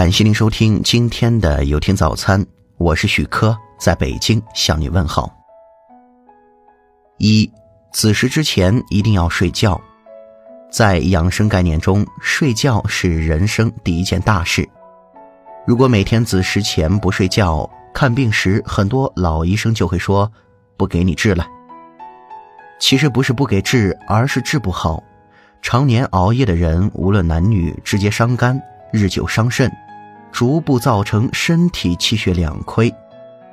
感谢您收听今天的有听早餐，我是许科，在北京向你问好。一，子时之前一定要睡觉。在养生概念中，睡觉是人生第一件大事。如果每天子时前不睡觉，看病时很多老医生就会说不给你治了。其实不是不给治，而是治不好。常年熬夜的人，无论男女，直接伤肝，日久伤肾，逐步造成身体气血两亏。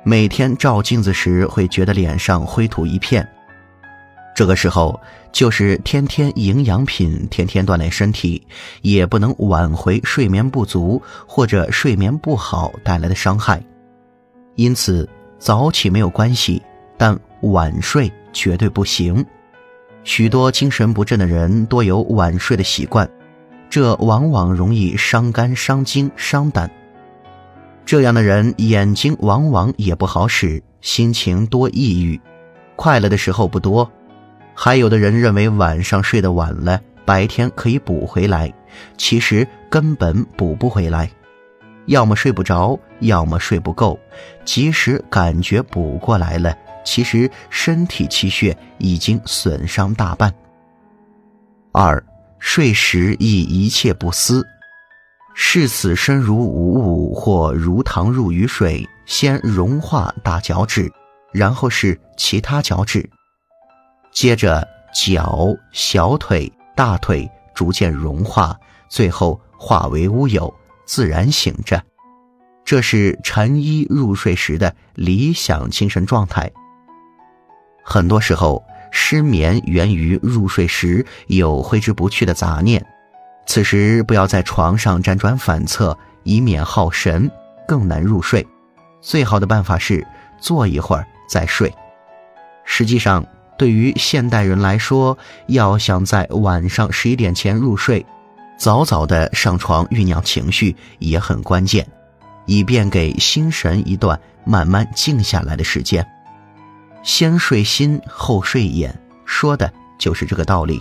每天照镜子时，会觉得脸上灰土一片。这个时候，就是天天营养品、天天锻炼身体，也不能挽回睡眠不足或者睡眠不好带来的伤害。因此，早起没有关系，但晚睡绝对不行。许多精神不振的人多有晚睡的习惯，这往往容易伤肝、伤精、伤胆。这样的人眼睛往往也不好使，心情多抑郁，快乐的时候不多。还有的人认为晚上睡得晚了，白天可以补回来，其实根本补不回来，要么睡不着，要么睡不够。即使感觉补过来了，其实身体气血已经损伤大半。二，睡时宜一切不思，视此身如无物，或如糖入于水，先融化大脚趾，然后是其他脚趾。接着，脚、小腿、大腿逐渐融化，最后化为乌有，自然醒着。这是禅医入睡时的理想精神状态。很多时候，失眠源于入睡时有挥之不去的杂念，此时不要在床上辗转反侧，以免耗神，更难入睡。最好的办法是坐一会儿再睡。实际上。对于现代人来说，要想在晚上十一点前入睡，早早的上床酝酿情绪也很关键，以便给心神一段慢慢静下来的时间。先睡心后睡眼，说的就是这个道理。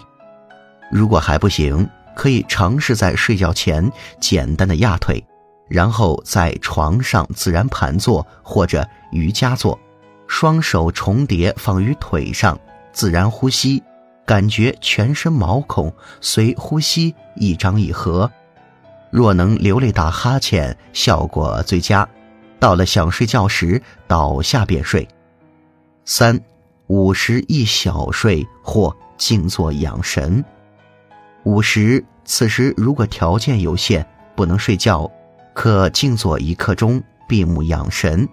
如果还不行，可以尝试在睡觉前简单的压腿，然后在床上自然盘坐或者瑜伽坐，双手重叠放于腿上。自然呼吸，感觉全身毛孔随呼吸一张一合。若能流泪打哈欠，效果最佳。到了想睡觉时，倒下便睡。三，午时一小睡或静坐养神。午时，此时如果条件有限不能睡觉，可静坐一刻钟，闭目养神。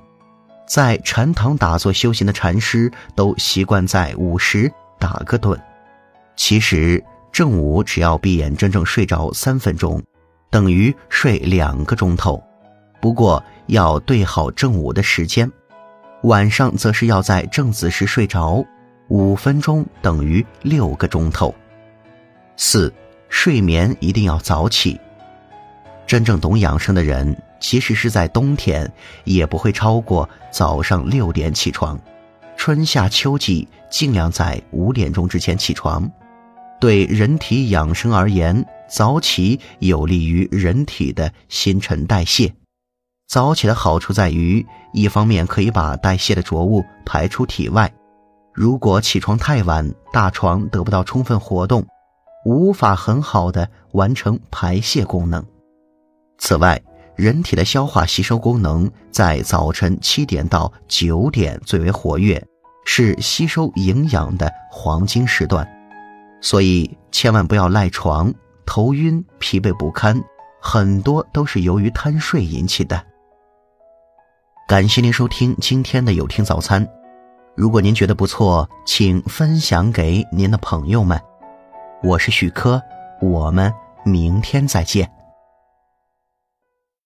在禅堂打坐修行的禅师都习惯在午时打个盹。其实正午只要闭眼真正睡着三分钟，等于睡两个钟头。不过要对好正午的时间，晚上则是要在正子时睡着，五分钟等于六个钟头。四，睡眠一定要早起。真正懂养生的人。即使是在冬天，也不会超过早上六点起床。春夏秋季尽量在五点钟之前起床。对人体养生而言，早起有利于人体的新陈代谢。早起的好处在于，一方面可以把代谢的浊物排出体外。如果起床太晚，大床得不到充分活动，无法很好的完成排泄功能。此外，人体的消化吸收功能在早晨七点到九点最为活跃，是吸收营养的黄金时段，所以千万不要赖床、头晕、疲惫不堪，很多都是由于贪睡引起的。感谢您收听今天的有听早餐，如果您觉得不错，请分享给您的朋友们。我是许科，我们明天再见。